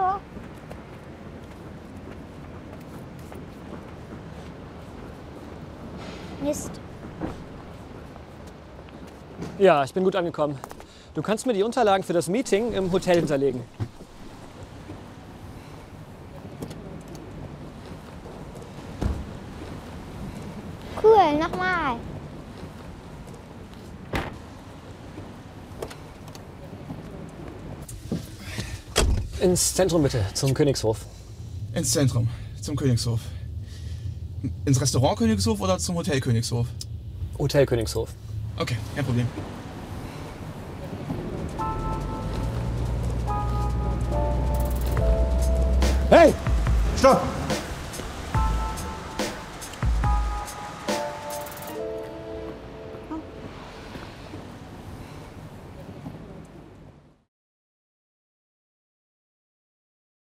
her. Mist. Ja, ich bin gut angekommen. Du kannst mir die Unterlagen für das Meeting im Hotel hinterlegen. Cool, nochmal. Ins Zentrum bitte, zum Königshof. Ins Zentrum, zum Königshof. Ins Restaurant Königshof oder zum Hotel Königshof? Hotel Königshof. Okay, kein Problem. Hey! Stopp!